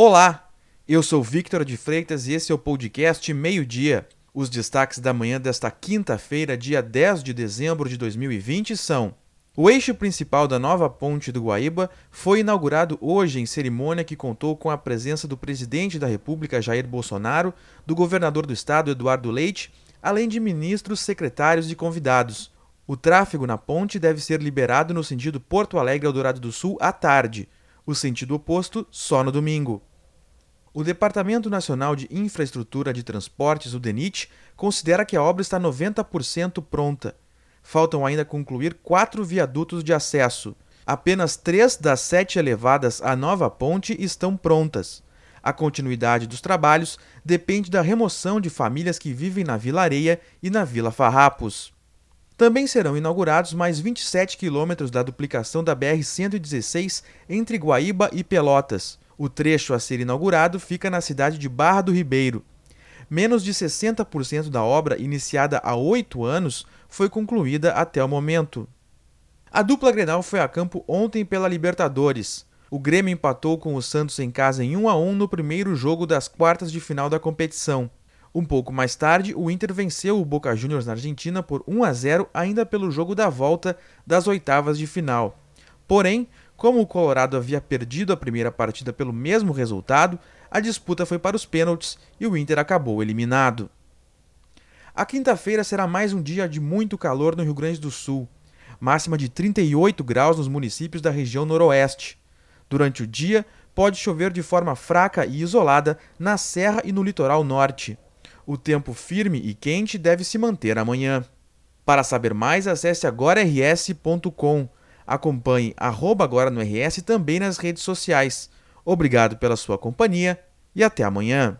Olá, eu sou Victor de Freitas e esse é o podcast Meio Dia. Os destaques da manhã desta quinta-feira, dia 10 de dezembro de 2020 são: o eixo principal da nova ponte do Guaíba foi inaugurado hoje em cerimônia que contou com a presença do presidente da República Jair Bolsonaro, do governador do estado Eduardo Leite, além de ministros, secretários e convidados. O tráfego na ponte deve ser liberado no sentido Porto Alegre-Eldorado do Sul à tarde, o sentido oposto só no domingo. O Departamento Nacional de Infraestrutura de Transportes, o DENIT, considera que a obra está 90% pronta. Faltam ainda concluir quatro viadutos de acesso. Apenas três das sete elevadas à nova ponte estão prontas. A continuidade dos trabalhos depende da remoção de famílias que vivem na Vila Areia e na Vila Farrapos. Também serão inaugurados mais 27 quilômetros da duplicação da BR-116 entre Guaíba e Pelotas. O trecho a ser inaugurado fica na cidade de Barra do Ribeiro. Menos de 60% da obra, iniciada há oito anos, foi concluída até o momento. A dupla Grenal foi a campo ontem pela Libertadores. O Grêmio empatou com o Santos em casa em 1 a 1 no primeiro jogo das quartas de final da competição. Um pouco mais tarde, o Inter venceu o Boca Juniors na Argentina por 1 a 0 ainda pelo jogo da volta das oitavas de final. Porém, como o Colorado havia perdido a primeira partida pelo mesmo resultado, a disputa foi para os pênaltis e o Inter acabou eliminado. A quinta-feira será mais um dia de muito calor no Rio Grande do Sul, máxima de 38 graus nos municípios da região noroeste. Durante o dia, pode chover de forma fraca e isolada na serra e no litoral norte. O tempo firme e quente deve se manter amanhã. Para saber mais, acesse agora.rs.com Acompanhe arroba agora no RS também nas redes sociais. Obrigado pela sua companhia e até amanhã.